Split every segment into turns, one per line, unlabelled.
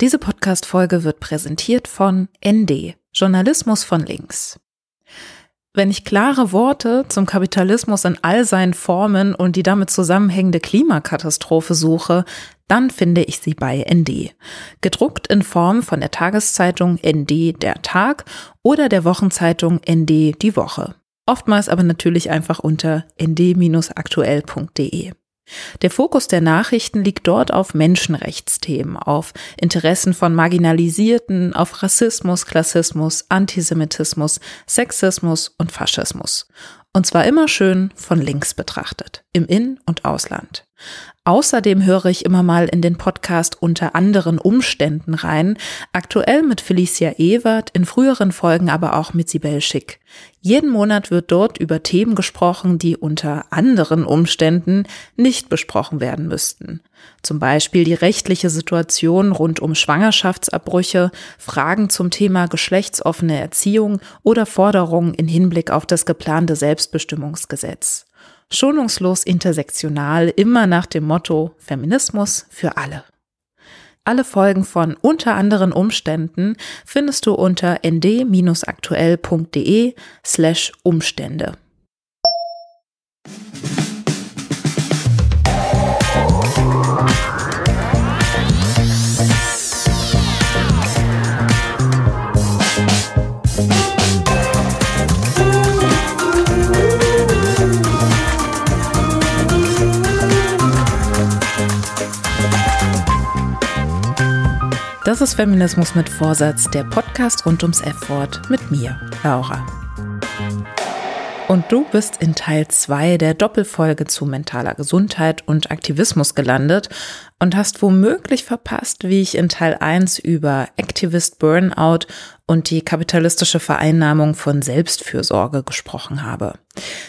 Diese Podcast-Folge wird präsentiert von ND, Journalismus von links. Wenn ich klare Worte zum Kapitalismus in all seinen Formen und die damit zusammenhängende Klimakatastrophe suche, dann finde ich sie bei ND. Gedruckt in Form von der Tageszeitung ND der Tag oder der Wochenzeitung ND die Woche. Oftmals aber natürlich einfach unter nd-aktuell.de. Der Fokus der Nachrichten liegt dort auf Menschenrechtsthemen, auf Interessen von Marginalisierten, auf Rassismus, Klassismus, Antisemitismus, Sexismus und Faschismus. Und zwar immer schön von links betrachtet, im In- und Ausland. Außerdem höre ich immer mal in den Podcast unter anderen Umständen rein, aktuell mit Felicia Ewert, in früheren Folgen aber auch mit Sibel Schick. Jeden Monat wird dort über Themen gesprochen, die unter anderen Umständen nicht besprochen werden müssten. Zum Beispiel die rechtliche Situation rund um Schwangerschaftsabbrüche, Fragen zum Thema geschlechtsoffene Erziehung oder Forderungen in Hinblick auf das geplante Selbstbestimmungsgesetz. Schonungslos intersektional, immer nach dem Motto Feminismus für alle. Alle Folgen von unter anderen Umständen findest du unter nd-aktuell.de slash Umstände. Das ist Feminismus mit Vorsatz, der Podcast rund ums F-Wort mit mir, Laura. Und du bist in Teil 2 der Doppelfolge zu mentaler Gesundheit und Aktivismus gelandet und hast womöglich verpasst, wie ich in Teil 1 über Activist Burnout und die kapitalistische Vereinnahmung von Selbstfürsorge gesprochen habe.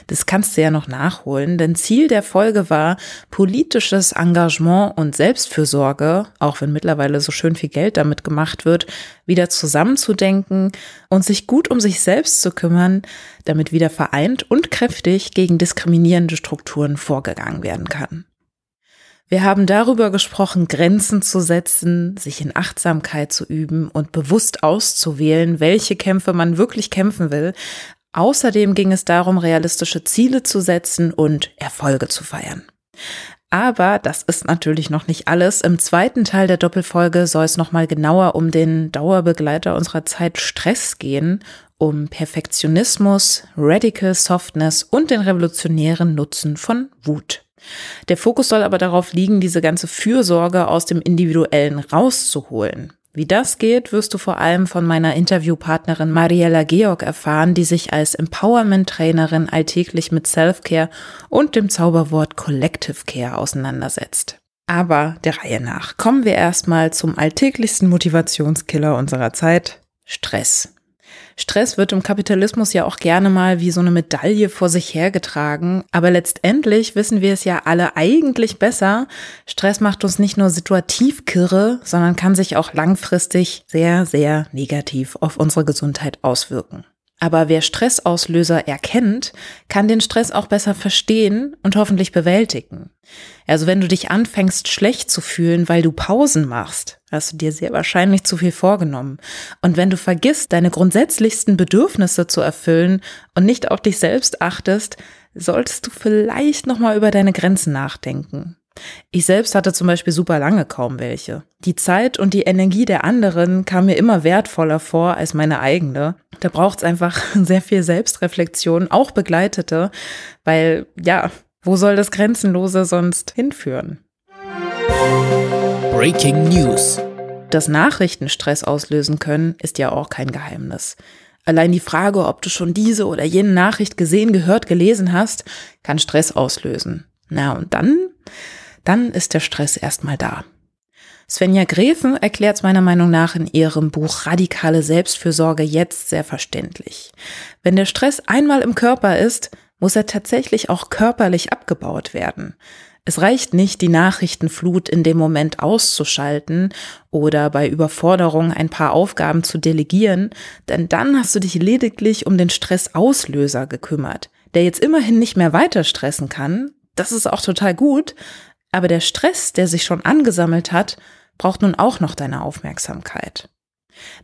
Das kannst du ja noch nachholen, denn Ziel der Folge war, politisches Engagement und Selbstfürsorge, auch wenn mittlerweile so schön viel Geld damit gemacht wird, wieder zusammenzudenken und sich gut um sich selbst zu kümmern, damit wieder vereint und kräftig gegen diskriminierende Strukturen vorgegangen werden kann. Wir haben darüber gesprochen, Grenzen zu setzen, sich in Achtsamkeit zu üben und bewusst auszuwählen, welche Kämpfe man wirklich kämpfen will. Außerdem ging es darum, realistische Ziele zu setzen und Erfolge zu feiern. Aber das ist natürlich noch nicht alles. Im zweiten Teil der Doppelfolge soll es nochmal genauer um den Dauerbegleiter unserer Zeit Stress gehen, um Perfektionismus, Radical Softness und den revolutionären Nutzen von Wut. Der Fokus soll aber darauf liegen, diese ganze Fürsorge aus dem Individuellen rauszuholen. Wie das geht, wirst du vor allem von meiner Interviewpartnerin Mariella Georg erfahren, die sich als Empowerment-Trainerin alltäglich mit Self-Care und dem Zauberwort Collective Care auseinandersetzt. Aber der Reihe nach kommen wir erstmal zum alltäglichsten Motivationskiller unserer Zeit, Stress. Stress wird im Kapitalismus ja auch gerne mal wie so eine Medaille vor sich hergetragen. Aber letztendlich wissen wir es ja alle eigentlich besser. Stress macht uns nicht nur situativ kirre, sondern kann sich auch langfristig sehr, sehr negativ auf unsere Gesundheit auswirken. Aber wer Stressauslöser erkennt, kann den Stress auch besser verstehen und hoffentlich bewältigen. Also wenn du dich anfängst schlecht zu fühlen, weil du Pausen machst, hast du dir sehr wahrscheinlich zu viel vorgenommen. Und wenn du vergisst, deine grundsätzlichsten Bedürfnisse zu erfüllen und nicht auf dich selbst achtest, solltest du vielleicht nochmal über deine Grenzen nachdenken. Ich selbst hatte zum Beispiel super lange kaum welche. Die Zeit und die Energie der anderen kam mir immer wertvoller vor als meine eigene. Da braucht es einfach sehr viel Selbstreflexion, auch begleitete, weil ja, wo soll das Grenzenlose sonst hinführen?
Breaking News.
Dass Nachrichten Stress auslösen können, ist ja auch kein Geheimnis. Allein die Frage, ob du schon diese oder jene Nachricht gesehen, gehört, gelesen hast, kann Stress auslösen. Na und dann dann ist der Stress erstmal da. Svenja Gräfen erklärt es meiner Meinung nach in ihrem Buch Radikale Selbstfürsorge jetzt sehr verständlich. Wenn der Stress einmal im Körper ist, muss er tatsächlich auch körperlich abgebaut werden. Es reicht nicht, die Nachrichtenflut in dem Moment auszuschalten oder bei Überforderung ein paar Aufgaben zu delegieren, denn dann hast du dich lediglich um den Stressauslöser gekümmert, der jetzt immerhin nicht mehr weiter stressen kann. Das ist auch total gut, aber der Stress, der sich schon angesammelt hat, braucht nun auch noch deine Aufmerksamkeit.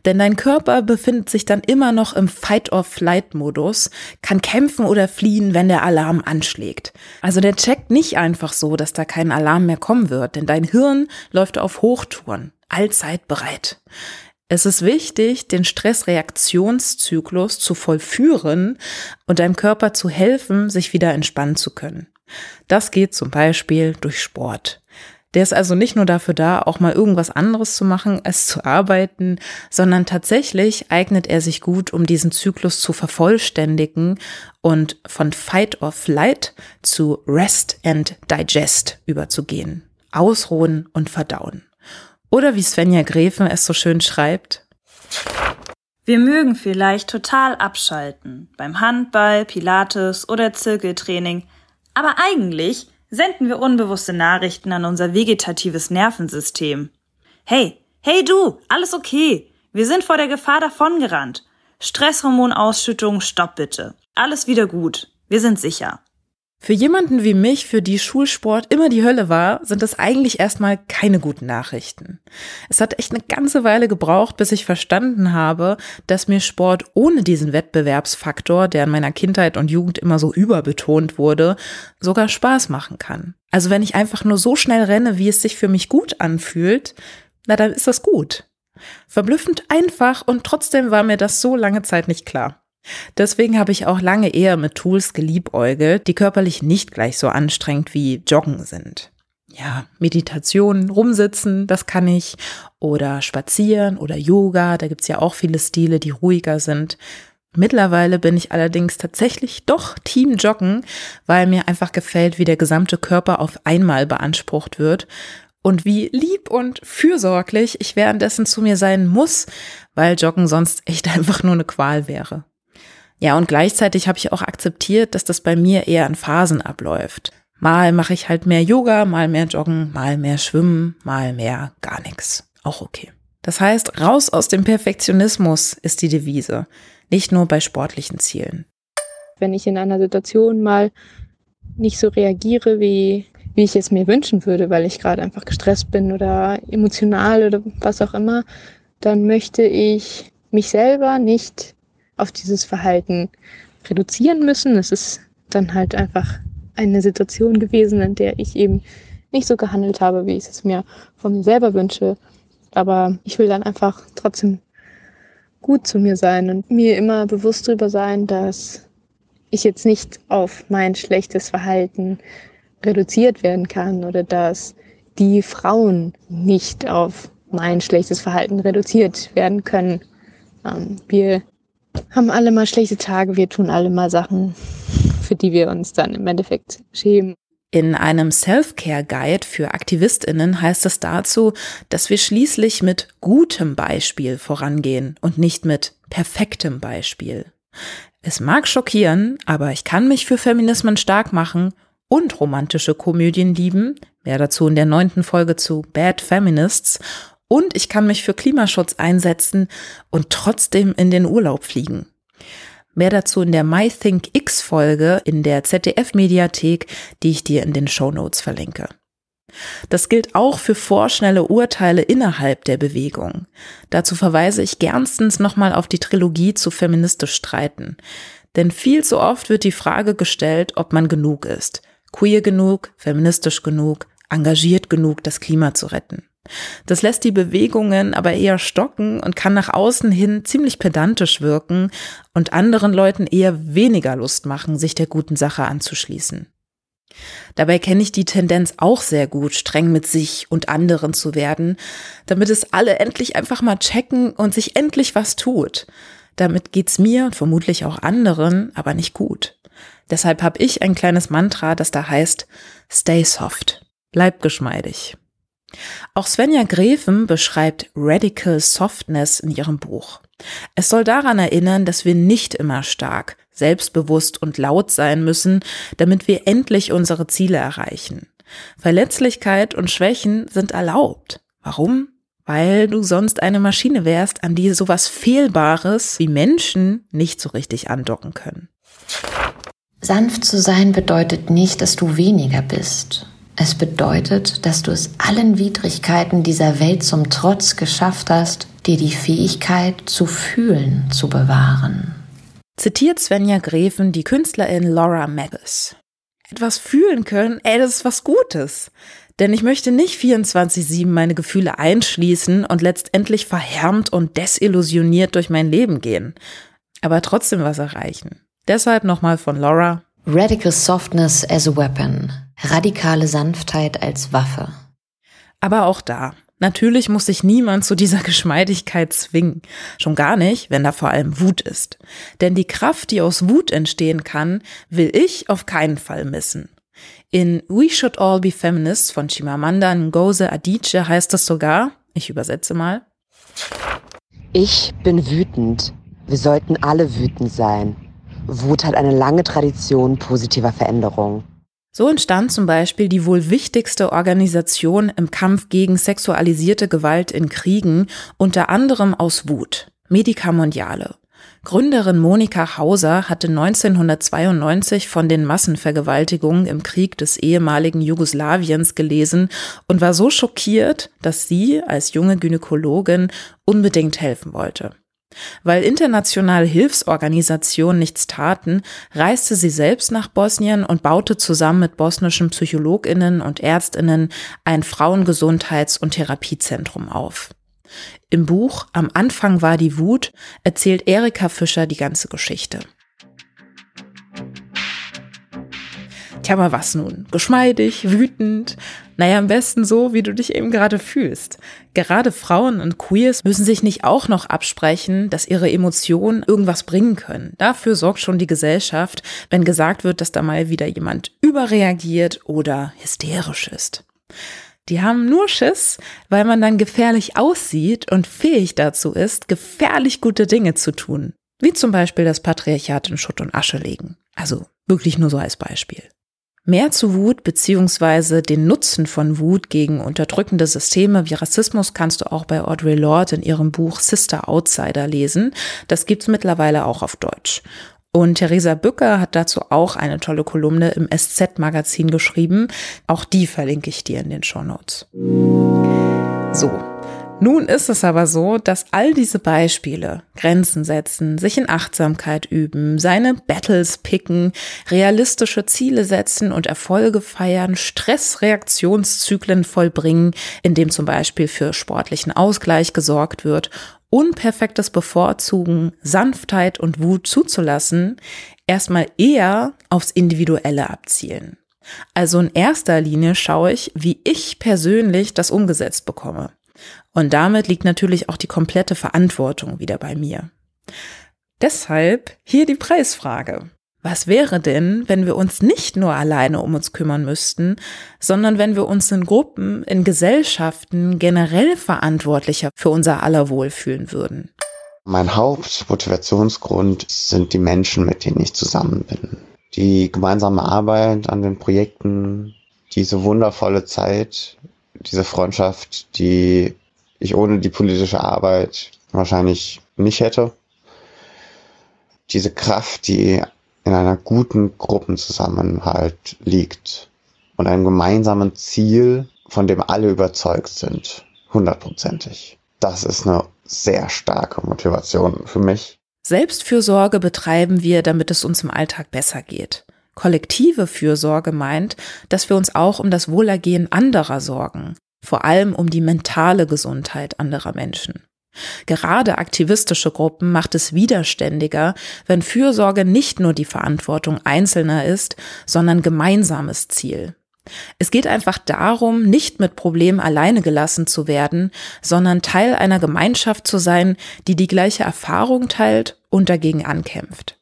Denn dein Körper befindet sich dann immer noch im Fight-or-Flight-Modus, kann kämpfen oder fliehen, wenn der Alarm anschlägt. Also der checkt nicht einfach so, dass da kein Alarm mehr kommen wird, denn dein Hirn läuft auf Hochtouren, allzeit bereit. Es ist wichtig, den Stressreaktionszyklus zu vollführen und deinem Körper zu helfen, sich wieder entspannen zu können. Das geht zum Beispiel durch Sport. Der ist also nicht nur dafür da, auch mal irgendwas anderes zu machen, als zu arbeiten, sondern tatsächlich eignet er sich gut, um diesen Zyklus zu vervollständigen und von Fight or Flight zu Rest and Digest überzugehen. Ausruhen und verdauen. Oder wie Svenja Gräfen es so schön schreibt.
Wir mögen vielleicht total abschalten beim Handball, Pilates oder Zirkeltraining, aber eigentlich senden wir unbewusste Nachrichten an unser vegetatives Nervensystem. Hey, hey du, alles okay. Wir sind vor der Gefahr davongerannt. Stresshormonausschüttung, stopp bitte. Alles wieder gut. Wir sind sicher.
Für jemanden wie mich, für die Schulsport immer die Hölle war, sind das eigentlich erstmal keine guten Nachrichten. Es hat echt eine ganze Weile gebraucht, bis ich verstanden habe, dass mir Sport ohne diesen Wettbewerbsfaktor, der in meiner Kindheit und Jugend immer so überbetont wurde, sogar Spaß machen kann. Also wenn ich einfach nur so schnell renne, wie es sich für mich gut anfühlt, na dann ist das gut. Verblüffend einfach und trotzdem war mir das so lange Zeit nicht klar. Deswegen habe ich auch lange eher mit Tools geliebäugelt, die körperlich nicht gleich so anstrengend wie Joggen sind. Ja, Meditation, rumsitzen, das kann ich. Oder spazieren oder Yoga, da gibt's ja auch viele Stile, die ruhiger sind. Mittlerweile bin ich allerdings tatsächlich doch Team Joggen, weil mir einfach gefällt, wie der gesamte Körper auf einmal beansprucht wird und wie lieb und fürsorglich ich währenddessen zu mir sein muss, weil Joggen sonst echt einfach nur eine Qual wäre. Ja, und gleichzeitig habe ich auch akzeptiert, dass das bei mir eher in Phasen abläuft. Mal mache ich halt mehr Yoga, mal mehr Joggen, mal mehr Schwimmen, mal mehr gar nichts. Auch okay. Das heißt, raus aus dem Perfektionismus ist die Devise, nicht nur bei sportlichen Zielen.
Wenn ich in einer Situation mal nicht so reagiere, wie, wie ich es mir wünschen würde, weil ich gerade einfach gestresst bin oder emotional oder was auch immer, dann möchte ich mich selber nicht auf dieses Verhalten reduzieren müssen. Es ist dann halt einfach eine Situation gewesen, in der ich eben nicht so gehandelt habe, wie ich es mir von mir selber wünsche. Aber ich will dann einfach trotzdem gut zu mir sein und mir immer bewusst darüber sein, dass ich jetzt nicht auf mein schlechtes Verhalten reduziert werden kann oder dass die Frauen nicht auf mein schlechtes Verhalten reduziert werden können. Ähm, wir haben alle mal schlechte Tage, wir tun alle mal Sachen, für die wir uns dann im Endeffekt schämen.
In einem Self-Care-Guide für Aktivistinnen heißt es dazu, dass wir schließlich mit gutem Beispiel vorangehen und nicht mit perfektem Beispiel. Es mag schockieren, aber ich kann mich für Feminismen stark machen und romantische Komödien lieben, mehr dazu in der neunten Folge zu Bad Feminists, und ich kann mich für Klimaschutz einsetzen und trotzdem in den Urlaub fliegen. Mehr dazu in der MyThinkX Folge in der ZDF Mediathek, die ich dir in den Show Notes verlinke. Das gilt auch für vorschnelle Urteile innerhalb der Bewegung. Dazu verweise ich gernstens nochmal auf die Trilogie zu feministisch streiten. Denn viel zu oft wird die Frage gestellt, ob man genug ist. Queer genug, feministisch genug, engagiert genug, das Klima zu retten. Das lässt die Bewegungen aber eher stocken und kann nach außen hin ziemlich pedantisch wirken und anderen Leuten eher weniger Lust machen, sich der guten Sache anzuschließen. Dabei kenne ich die Tendenz auch sehr gut, streng mit sich und anderen zu werden, damit es alle endlich einfach mal checken und sich endlich was tut. Damit geht's mir und vermutlich auch anderen aber nicht gut. Deshalb habe ich ein kleines Mantra, das da heißt Stay soft. Bleib geschmeidig. Auch Svenja Greven beschreibt Radical Softness in ihrem Buch. Es soll daran erinnern, dass wir nicht immer stark, selbstbewusst und laut sein müssen, damit wir endlich unsere Ziele erreichen. Verletzlichkeit und Schwächen sind erlaubt. Warum? Weil du sonst eine Maschine wärst, an die sowas Fehlbares wie Menschen nicht so richtig andocken können.
Sanft zu sein bedeutet nicht, dass du weniger bist Es bedeutet, dass du es allen Widrigkeiten dieser Welt zum Trotz geschafft hast, dir die Fähigkeit zu fühlen zu bewahren.
Zitiert Svenja Greven die Künstlerin Laura Magus. Etwas fühlen können, ey, das ist was Gutes. Denn ich möchte nicht 24-7 meine Gefühle einschließen und letztendlich verhärmt und desillusioniert durch mein Leben gehen. Aber trotzdem was erreichen. Deshalb nochmal von Laura.
Radical Softness as a Weapon radikale Sanftheit als Waffe.
Aber auch da, natürlich muss sich niemand zu dieser Geschmeidigkeit zwingen. Schon gar nicht, wenn da vor allem Wut ist. Denn die Kraft, die aus Wut entstehen kann, will ich auf keinen Fall missen. In We Should All Be Feminists von Chimamanda Ngozi Adichie heißt es sogar, ich übersetze mal.
Ich bin wütend. Wir sollten alle wütend sein. Wut hat eine lange Tradition positiver Veränderung.
So entstand zum Beispiel die wohl wichtigste Organisation im Kampf gegen sexualisierte Gewalt in Kriegen, unter anderem aus Wut, Medica Mondiale. Gründerin Monika Hauser hatte 1992 von den Massenvergewaltigungen im Krieg des ehemaligen Jugoslawiens gelesen und war so schockiert, dass sie als junge Gynäkologin unbedingt helfen wollte. Weil internationale Hilfsorganisationen nichts taten, reiste sie selbst nach Bosnien und baute zusammen mit bosnischen Psychologinnen und Ärztinnen ein Frauengesundheits- und Therapiezentrum auf. Im Buch Am Anfang war die Wut erzählt Erika Fischer die ganze Geschichte. Tja, aber was nun? Geschmeidig, wütend? Naja, am besten so, wie du dich eben gerade fühlst. Gerade Frauen und Queers müssen sich nicht auch noch absprechen, dass ihre Emotionen irgendwas bringen können. Dafür sorgt schon die Gesellschaft, wenn gesagt wird, dass da mal wieder jemand überreagiert oder hysterisch ist. Die haben nur Schiss, weil man dann gefährlich aussieht und fähig dazu ist, gefährlich gute Dinge zu tun. Wie zum Beispiel das Patriarchat in Schutt und Asche legen. Also wirklich nur so als Beispiel. Mehr zu Wut bzw. den Nutzen von Wut gegen unterdrückende Systeme wie Rassismus kannst du auch bei Audre Lorde in ihrem Buch Sister Outsider lesen. Das gibt's mittlerweile auch auf Deutsch. Und Theresa Bücker hat dazu auch eine tolle Kolumne im SZ-Magazin geschrieben. Auch die verlinke ich dir in den Show Notes. So, nun ist es aber so, dass all diese Beispiele, Grenzen setzen, sich in Achtsamkeit üben, seine Battles picken, realistische Ziele setzen und Erfolge feiern, Stressreaktionszyklen vollbringen, indem zum Beispiel für sportlichen Ausgleich gesorgt wird, unperfektes Bevorzugen, Sanftheit und Wut zuzulassen, erstmal eher aufs Individuelle abzielen. Also in erster Linie schaue ich, wie ich persönlich das umgesetzt bekomme. Und damit liegt natürlich auch die komplette Verantwortung wieder bei mir. Deshalb hier die Preisfrage. Was wäre denn, wenn wir uns nicht nur alleine um uns kümmern müssten, sondern wenn wir uns in Gruppen, in Gesellschaften generell verantwortlicher für unser aller Wohl fühlen würden?
Mein Hauptmotivationsgrund sind die Menschen, mit denen ich zusammen bin. Die gemeinsame Arbeit an den Projekten, diese wundervolle Zeit, diese Freundschaft, die ich ohne die politische Arbeit wahrscheinlich nicht hätte. Diese Kraft, die in einer guten Gruppenzusammenhalt liegt und einem gemeinsamen Ziel, von dem alle überzeugt sind, hundertprozentig. Das ist eine sehr starke Motivation für mich.
Selbstfürsorge betreiben wir, damit es uns im Alltag besser geht. Kollektive Fürsorge meint, dass wir uns auch um das Wohlergehen anderer sorgen, vor allem um die mentale Gesundheit anderer Menschen. Gerade aktivistische Gruppen macht es widerständiger, wenn Fürsorge nicht nur die Verantwortung Einzelner ist, sondern gemeinsames Ziel. Es geht einfach darum, nicht mit Problemen alleine gelassen zu werden, sondern Teil einer Gemeinschaft zu sein, die die gleiche Erfahrung teilt und dagegen ankämpft.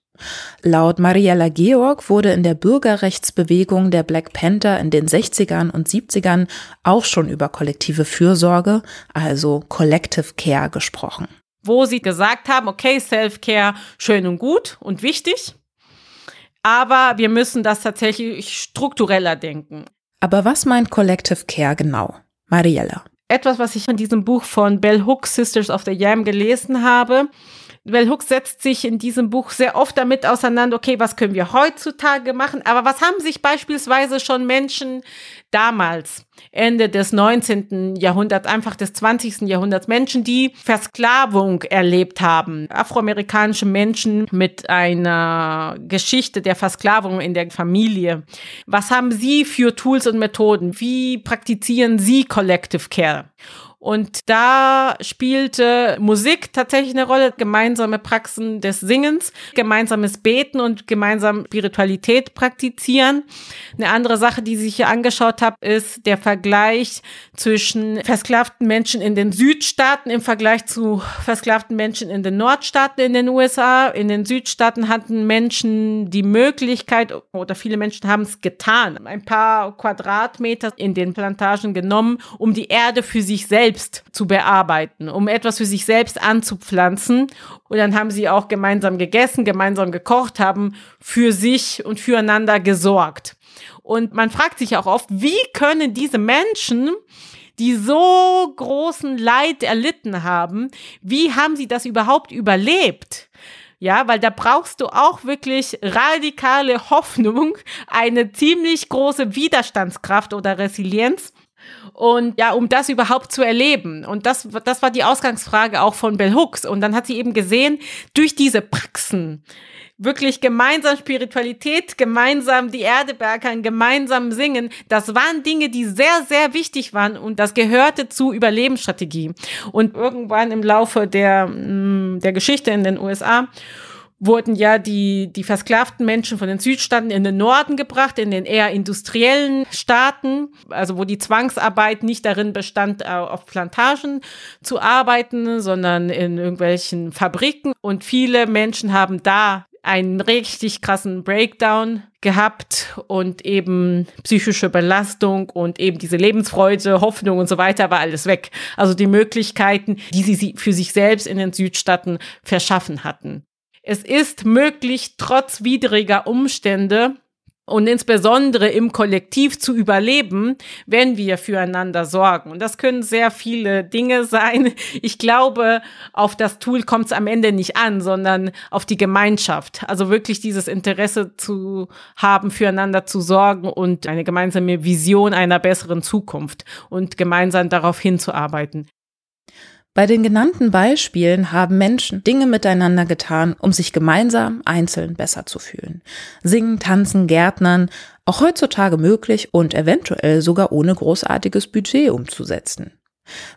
Laut Mariella Georg wurde in der Bürgerrechtsbewegung der Black Panther in den 60ern und 70ern auch schon über kollektive Fürsorge, also Collective Care gesprochen.
Wo sie gesagt haben, okay, Self-Care schön und gut und wichtig, aber wir müssen das tatsächlich struktureller denken.
Aber was meint Collective Care genau? Mariella.
Etwas, was ich in diesem Buch von Bell Hooks Sisters of the Yam gelesen habe, Bell Hooks setzt sich in diesem Buch sehr oft damit auseinander, okay, was können wir heutzutage machen, aber was haben sich beispielsweise schon Menschen damals, Ende des 19. Jahrhunderts, einfach des 20. Jahrhunderts, Menschen, die Versklavung erlebt haben, afroamerikanische Menschen mit einer Geschichte der Versklavung in der Familie. Was haben sie für Tools und Methoden? Wie praktizieren sie Collective Care? Und da spielte Musik tatsächlich eine Rolle, gemeinsame Praxen des Singens, gemeinsames Beten und gemeinsam Spiritualität praktizieren. Eine andere Sache, die ich hier angeschaut habe, ist der Vergleich zwischen versklavten Menschen in den Südstaaten im Vergleich zu versklavten Menschen in den Nordstaaten in den USA. In den Südstaaten hatten Menschen die Möglichkeit, oder viele Menschen haben es getan, ein paar Quadratmeter in den Plantagen genommen, um die Erde für sich selbst selbst zu bearbeiten, um etwas für sich selbst anzupflanzen. Und dann haben sie auch gemeinsam gegessen, gemeinsam gekocht, haben für sich und füreinander gesorgt. Und man fragt sich auch oft, wie können diese Menschen die so großen Leid erlitten haben, wie haben sie das überhaupt überlebt? Ja, weil da brauchst du auch wirklich radikale Hoffnung, eine ziemlich große Widerstandskraft oder Resilienz, und ja, um das überhaupt zu erleben. Und das, das war die Ausgangsfrage auch von Bell Hooks. Und dann hat sie eben gesehen, durch diese Praxen, wirklich gemeinsam Spiritualität, gemeinsam die Erde bergern, gemeinsam singen, das waren Dinge, die sehr, sehr wichtig waren und das gehörte zu Überlebensstrategie. Und irgendwann im Laufe der, mm, der Geschichte in den USA wurden ja die, die versklavten Menschen von den Südstaaten in den Norden gebracht, in den eher industriellen Staaten, also wo die Zwangsarbeit nicht darin bestand, äh, auf Plantagen zu arbeiten, sondern in irgendwelchen Fabriken. Und viele Menschen haben da einen richtig krassen Breakdown gehabt und eben psychische Belastung und eben diese Lebensfreude, Hoffnung und so weiter war alles weg. Also die Möglichkeiten, die sie für sich selbst in den Südstaaten verschaffen hatten. Es ist möglich, trotz widriger Umstände und insbesondere im Kollektiv zu überleben, wenn wir füreinander sorgen. Und das können sehr viele Dinge sein. Ich glaube, auf das Tool kommt es am Ende nicht an, sondern auf die Gemeinschaft. Also wirklich dieses Interesse zu haben, füreinander zu sorgen und eine gemeinsame Vision einer besseren Zukunft und gemeinsam darauf hinzuarbeiten.
Bei den genannten Beispielen haben Menschen Dinge miteinander getan, um sich gemeinsam einzeln besser zu fühlen. Singen, tanzen, gärtnern, auch heutzutage möglich und eventuell sogar ohne großartiges Budget umzusetzen.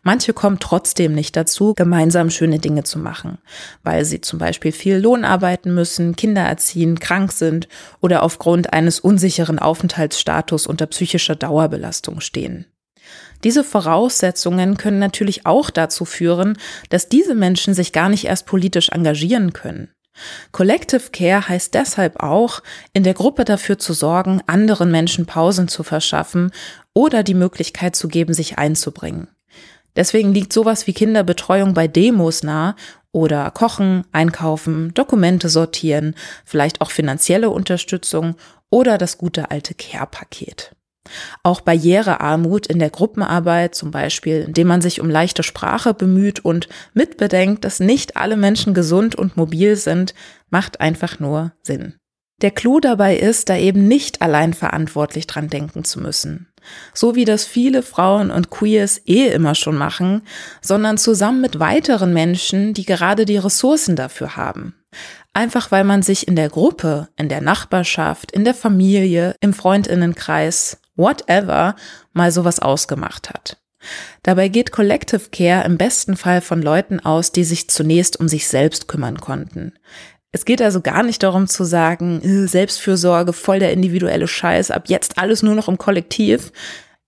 Manche kommen trotzdem nicht dazu, gemeinsam schöne Dinge zu machen, weil sie zum Beispiel viel Lohn arbeiten müssen, Kinder erziehen, krank sind oder aufgrund eines unsicheren Aufenthaltsstatus unter psychischer Dauerbelastung stehen. Diese Voraussetzungen können natürlich auch dazu führen, dass diese Menschen sich gar nicht erst politisch engagieren können. Collective Care heißt deshalb auch, in der Gruppe dafür zu sorgen, anderen Menschen Pausen zu verschaffen oder die Möglichkeit zu geben, sich einzubringen. Deswegen liegt sowas wie Kinderbetreuung bei Demos nah oder Kochen, Einkaufen, Dokumente sortieren, vielleicht auch finanzielle Unterstützung oder das gute alte Care-Paket. Auch Barrierearmut in der Gruppenarbeit, zum Beispiel, indem man sich um leichte Sprache bemüht und mitbedenkt, dass nicht alle Menschen gesund und mobil sind, macht einfach nur Sinn. Der Clou dabei ist, da eben nicht allein verantwortlich dran denken zu müssen. So wie das viele Frauen und Queers eh immer schon machen, sondern zusammen mit weiteren Menschen, die gerade die Ressourcen dafür haben. Einfach weil man sich in der Gruppe, in der Nachbarschaft, in der Familie, im Freundinnenkreis whatever, mal sowas ausgemacht hat. Dabei geht Collective Care im besten Fall von Leuten aus, die sich zunächst um sich selbst kümmern konnten. Es geht also gar nicht darum zu sagen, äh, Selbstfürsorge, voll der individuelle Scheiß, ab jetzt alles nur noch im Kollektiv.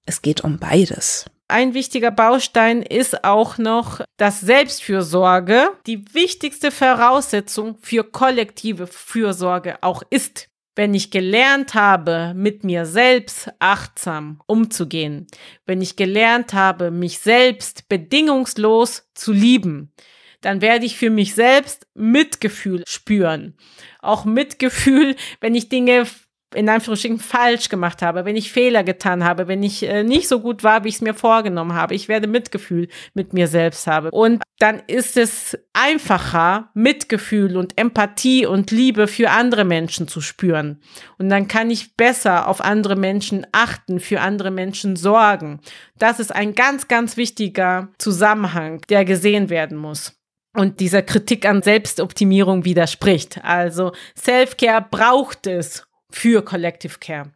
Es geht um beides.
Ein wichtiger Baustein ist auch noch, dass Selbstfürsorge die wichtigste Voraussetzung für kollektive Fürsorge auch ist wenn ich gelernt habe, mit mir selbst achtsam umzugehen, wenn ich gelernt habe, mich selbst bedingungslos zu lieben, dann werde ich für mich selbst Mitgefühl spüren. Auch Mitgefühl, wenn ich Dinge in Anführungsstrichen falsch gemacht habe, wenn ich Fehler getan habe, wenn ich äh, nicht so gut war, wie ich es mir vorgenommen habe. Ich werde Mitgefühl mit mir selbst habe. Und dann ist es einfacher, Mitgefühl und Empathie und Liebe für andere Menschen zu spüren. Und dann kann ich besser auf andere Menschen achten, für andere Menschen sorgen. Das ist ein ganz, ganz wichtiger Zusammenhang, der gesehen werden muss und dieser Kritik an Selbstoptimierung widerspricht. Also Self-Care braucht es, für Collective Care.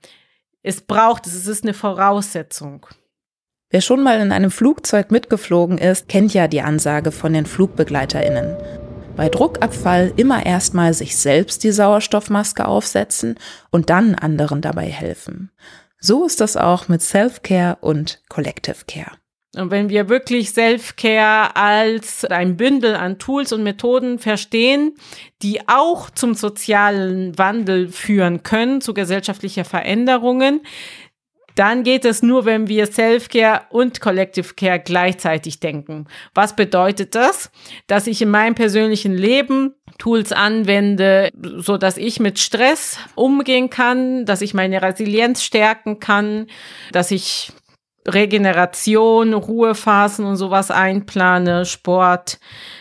Es braucht es, es ist eine Voraussetzung.
Wer schon mal in einem Flugzeug mitgeflogen ist, kennt ja die Ansage von den FlugbegleiterInnen. Bei Druckabfall immer erstmal sich selbst die Sauerstoffmaske aufsetzen und dann anderen dabei helfen. So ist das auch mit Self-Care und Collective Care.
Und wenn wir wirklich Self-Care als ein Bündel an Tools und Methoden verstehen, die auch zum sozialen Wandel führen können, zu gesellschaftlicher Veränderungen, dann geht es nur, wenn wir Self-Care und Collective Care gleichzeitig denken. Was bedeutet das? Dass ich in meinem persönlichen Leben Tools anwende, so dass ich mit Stress umgehen kann, dass ich meine Resilienz stärken kann, dass ich Regeneration, Ruhephasen und sowas einplane, Sport,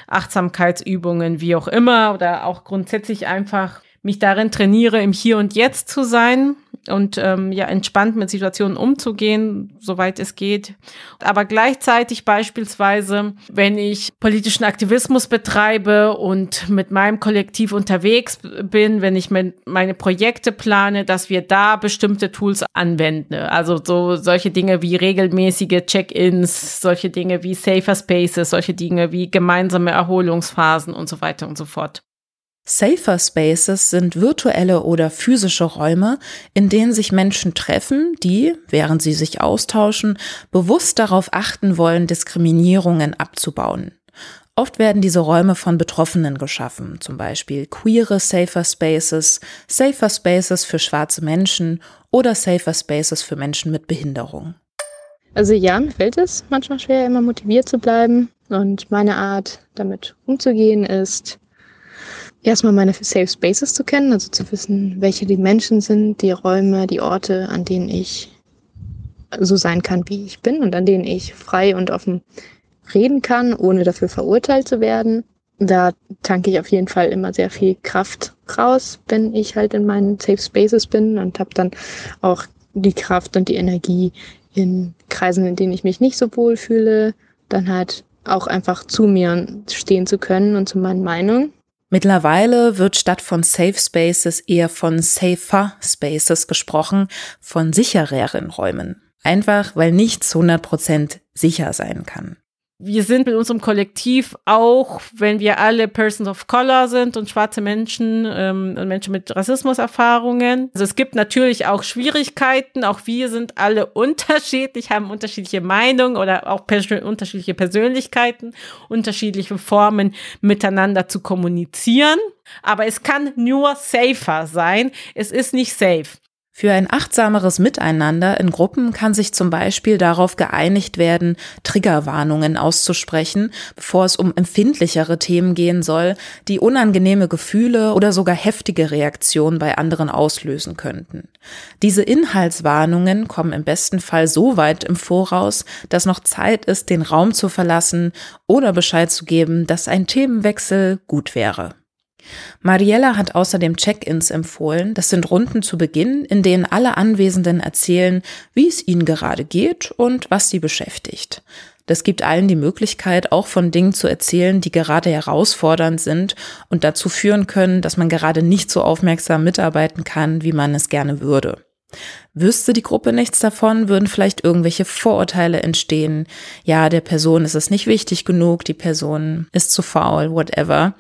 Achtsamkeitsübungen, wie auch immer, oder auch grundsätzlich einfach mich darin trainiere, im Hier und Jetzt zu sein und ähm, ja entspannt mit Situationen umzugehen, soweit es geht. Aber gleichzeitig beispielsweise, wenn ich politischen Aktivismus betreibe und mit meinem Kollektiv unterwegs bin, wenn ich meine Projekte plane, dass wir da bestimmte Tools anwenden. Also so solche Dinge wie regelmäßige Check-ins, solche Dinge wie Safer Spaces, solche Dinge wie gemeinsame Erholungsphasen und so weiter und so fort.
Safer Spaces sind virtuelle oder physische Räume, in denen sich Menschen treffen, die, während sie sich austauschen, bewusst darauf achten wollen, Diskriminierungen abzubauen. Oft werden diese Räume von Betroffenen geschaffen, zum Beispiel queere Safer Spaces, Safer Spaces für schwarze Menschen oder Safer Spaces für Menschen mit Behinderung.
Also ja, mir fällt es manchmal schwer, immer motiviert zu bleiben. Und meine Art, damit umzugehen, ist, erstmal meine Safe Spaces zu kennen, also zu wissen, welche die Menschen sind, die Räume, die Orte, an denen ich so sein kann, wie ich bin und an denen ich frei und offen reden kann, ohne dafür verurteilt zu werden. Da tanke ich auf jeden Fall immer sehr viel Kraft raus, wenn ich halt in meinen Safe Spaces bin und habe dann auch die Kraft und die Energie in Kreisen, in denen ich mich nicht so wohl fühle, dann halt auch einfach zu mir stehen zu können und zu meinen Meinungen
Mittlerweile wird statt von Safe Spaces eher von Safer Spaces gesprochen, von sichereren Räumen. Einfach weil nichts 100% sicher sein kann
wir sind mit unserem Kollektiv auch, wenn wir alle Persons of Color sind und schwarze Menschen ähm, und Menschen mit Rassismuserfahrungen. Also es gibt natürlich auch Schwierigkeiten. Auch wir sind alle unterschiedlich, haben unterschiedliche Meinungen oder auch pers unterschiedliche Persönlichkeiten, unterschiedliche Formen miteinander zu kommunizieren. Aber es kann nur safer sein. Es ist nicht safe.
Für ein achtsameres Miteinander in Gruppen kann sich zum Beispiel darauf geeinigt werden, Triggerwarnungen auszusprechen, bevor es um empfindlichere Themen gehen soll, die unangenehme Gefühle oder sogar heftige Reaktionen bei anderen auslösen könnten. Diese Inhaltswarnungen kommen im besten Fall so weit im Voraus, dass noch Zeit ist, den Raum zu verlassen oder Bescheid zu geben, dass ein Themenwechsel gut wäre. Mariella hat außerdem Check-ins empfohlen. Das sind Runden zu Beginn, in denen alle Anwesenden erzählen, wie es ihnen gerade geht und was sie beschäftigt. Das gibt allen die Möglichkeit, auch von Dingen zu erzählen, die gerade herausfordernd sind und dazu führen können, dass man gerade nicht so aufmerksam mitarbeiten kann, wie man es gerne würde. Wüsste die Gruppe nichts davon, würden vielleicht irgendwelche Vorurteile entstehen. Ja, der Person ist es nicht wichtig genug, die Person ist zu faul, whatever.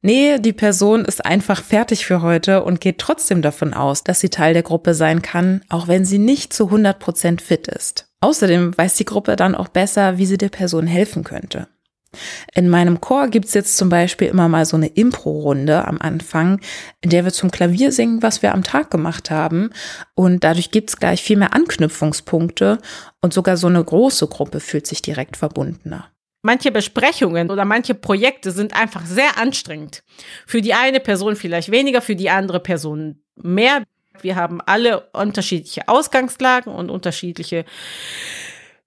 Nee, die Person ist einfach fertig für heute und geht trotzdem davon aus, dass sie Teil der Gruppe sein kann, auch wenn sie nicht zu 100% fit ist. Außerdem weiß die Gruppe dann auch besser, wie sie der Person helfen könnte. In meinem Chor gibt's jetzt zum Beispiel immer mal so eine Impro-Runde am Anfang, in der wir zum Klavier singen, was wir am Tag gemacht haben. Und dadurch gibt's gleich viel mehr Anknüpfungspunkte und sogar so eine große Gruppe fühlt sich direkt verbundener
manche Besprechungen oder manche Projekte sind einfach sehr anstrengend. Für die eine Person vielleicht weniger, für die andere Person mehr. Wir haben alle unterschiedliche Ausgangslagen und unterschiedliche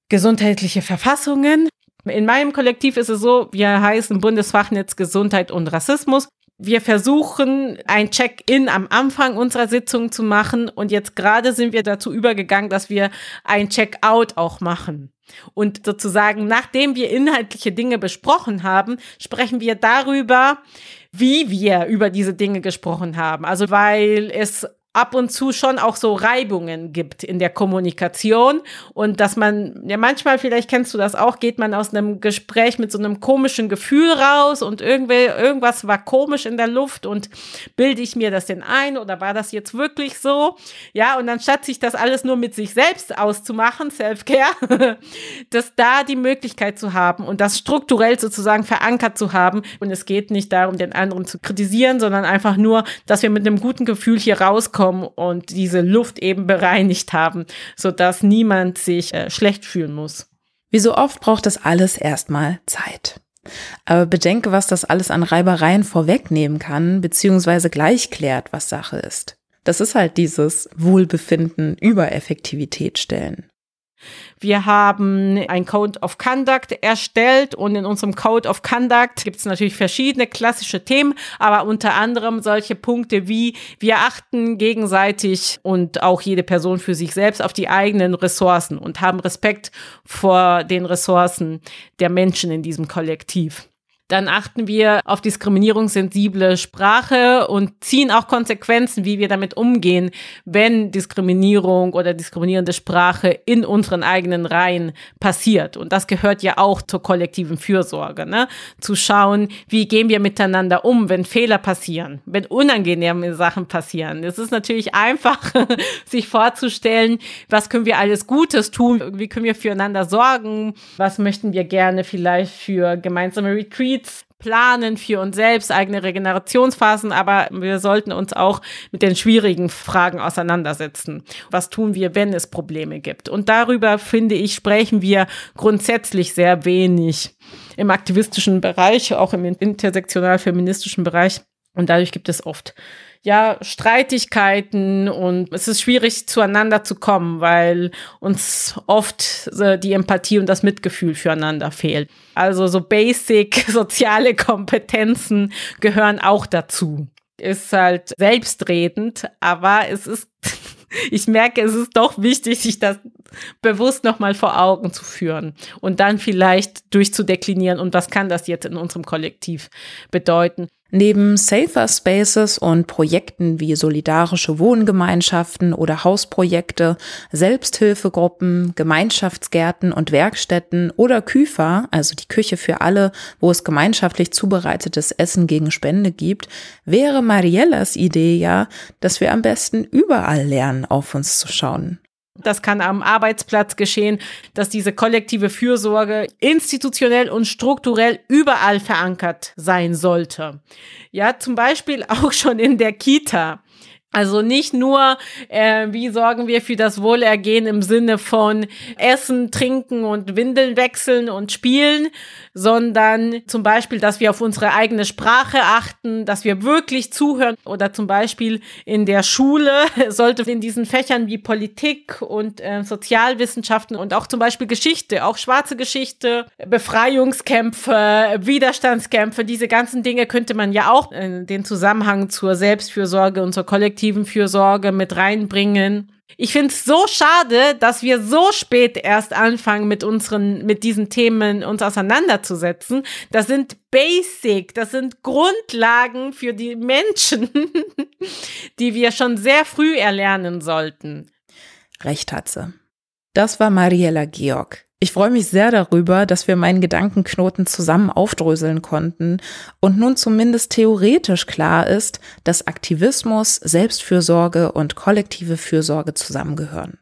gesundheitliche Verfassungen. In meinem Kollektiv ist es so, wir heißen Bundesfachnetz Gesundheit und Rassismus. Wir versuchen, ein Check-in am Anfang unserer Sitzung zu machen und jetzt gerade sind wir dazu übergegangen, dass wir ein Check-out auch machen. Und sozusagen, nachdem wir inhaltliche Dinge besprochen haben, sprechen wir darüber, wie wir über diese Dinge gesprochen haben. Also weil es ab und zu schon auch so Reibungen gibt in der Kommunikation und dass man, ja manchmal, vielleicht kennst du das auch, geht man aus einem Gespräch mit so einem komischen Gefühl raus und irgendwie, irgendwas war komisch in der Luft und bilde ich mir das denn ein oder war das jetzt wirklich so? Ja, und anstatt sich das alles nur mit sich selbst auszumachen, Self-Care, dass da die Möglichkeit zu haben und das strukturell sozusagen verankert zu haben und es geht nicht darum, den anderen zu kritisieren, sondern einfach nur, dass wir mit einem guten Gefühl hier rauskommen rauskommen und diese Luft eben bereinigt haben, sodass niemand sich äh, schlecht fühlen muss.
Wie so oft braucht das alles erstmal Zeit. Aber bedenke, was das alles an Reibereien vorwegnehmen kann, beziehungsweise gleich klärt, was Sache ist. Das ist halt dieses Wohlbefinden über Effektivität stellen.
Wir haben ein Code of Conduct erstellt und in unserem Code of Conduct gibt es natürlich verschiedene klassische Themen, aber unter anderem solche Punkte wie wir achten gegenseitig und auch jede Person für sich selbst auf die eigenen Ressourcen und haben Respekt vor den Ressourcen der Menschen in diesem Kollektiv. Dann achten wir auf diskriminierungssensible Sprache und ziehen auch Konsequenzen, wie wir damit umgehen, wenn Diskriminierung oder diskriminierende Sprache in unseren eigenen Reihen passiert. Und das gehört ja auch zur kollektiven Fürsorge, ne? Zu schauen, wie gehen wir miteinander um, wenn Fehler passieren, wenn unangenehme Sachen passieren. Es ist natürlich einfach, sich vorzustellen, was können wir alles Gutes tun, wie können wir füreinander sorgen, was möchten wir gerne vielleicht für gemeinsame Retreats Retreats planen für uns selbst, eigene Regenerationsphasen, aber wir sollten uns auch mit den schwierigen Fragen auseinandersetzen. Was tun wir, wenn es Probleme gibt? Und darüber, finde ich, sprechen wir grundsätzlich sehr wenig im aktivistischen Bereich, auch im intersektional-feministischen Bereich. Und dadurch gibt es oft ja, Streitigkeiten und es ist schwierig zueinander zu kommen, weil uns oft äh, die Empathie und das Mitgefühl füreinander fehlt. Also so basic soziale Kompetenzen gehören auch dazu. Ist halt selbstredend, aber es ist, ich merke, es ist doch wichtig, sich das bewusst nochmal vor Augen zu führen und dann vielleicht durchzudeklinieren und was kann das jetzt in unserem Kollektiv bedeuten.
Neben Safer Spaces und Projekten wie solidarische Wohngemeinschaften oder Hausprojekte, Selbsthilfegruppen, Gemeinschaftsgärten und Werkstätten oder Küfa, also die Küche für alle, wo es gemeinschaftlich zubereitetes Essen gegen Spende gibt, wäre Mariellas Idee ja, dass wir am besten überall lernen, auf uns zu schauen.
Das kann am Arbeitsplatz geschehen, dass diese kollektive Fürsorge institutionell und strukturell überall verankert sein sollte. Ja, zum Beispiel auch schon in der Kita. Also nicht nur, äh, wie sorgen wir für das Wohlergehen im Sinne von Essen, Trinken und Windeln wechseln und Spielen, sondern zum Beispiel, dass wir auf unsere eigene Sprache achten, dass wir wirklich zuhören. Oder zum Beispiel in der Schule sollte in diesen Fächern wie Politik und äh, Sozialwissenschaften und auch zum Beispiel Geschichte, auch schwarze Geschichte, Befreiungskämpfe, Widerstandskämpfe, diese ganzen Dinge könnte man ja auch in den Zusammenhang zur Selbstfürsorge und zur kollektiven Fürsorge mit reinbringen. Ich finde es so schade, dass wir so spät erst anfangen, mit unseren, mit diesen Themen uns auseinanderzusetzen. Das sind Basic, das sind Grundlagen für die Menschen, die wir schon sehr früh erlernen sollten.
Recht hat sie. Das war Mariella Georg. Ich freue mich sehr darüber, dass wir meinen Gedankenknoten zusammen aufdröseln konnten und nun zumindest theoretisch klar ist, dass Aktivismus, Selbstfürsorge und kollektive Fürsorge zusammengehören.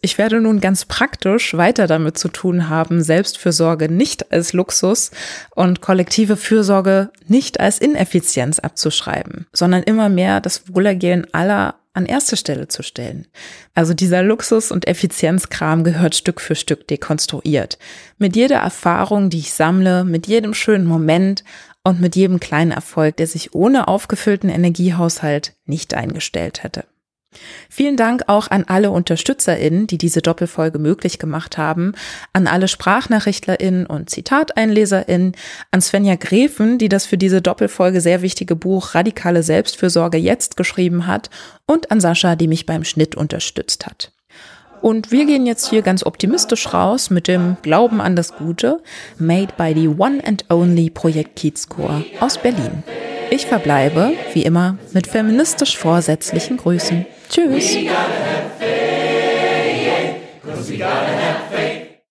Ich werde nun ganz praktisch weiter damit zu tun haben, Selbstfürsorge nicht als Luxus und kollektive Fürsorge nicht als Ineffizienz abzuschreiben, sondern immer mehr das Wohlergehen aller an erste Stelle zu stellen. Also dieser Luxus- und Effizienzkram gehört Stück für Stück dekonstruiert. Mit jeder Erfahrung, die ich sammle, mit jedem schönen Moment und mit jedem kleinen Erfolg, der sich ohne aufgefüllten Energiehaushalt nicht eingestellt hätte. Vielen Dank auch an alle UnterstützerInnen, die diese Doppelfolge möglich gemacht haben, an alle SprachnachrichtlerInnen und ZitateinleserInnen, an Svenja Gräfen, die das für diese Doppelfolge sehr wichtige Buch Radikale Selbstfürsorge jetzt geschrieben hat und an Sascha, die mich beim Schnitt unterstützt hat. Und wir gehen jetzt hier ganz optimistisch raus mit dem Glauben an das Gute, made by the one and only Projekt Kiezchor aus Berlin. Ich verbleibe, wie immer, mit feministisch vorsätzlichen Grüßen. Tschüss.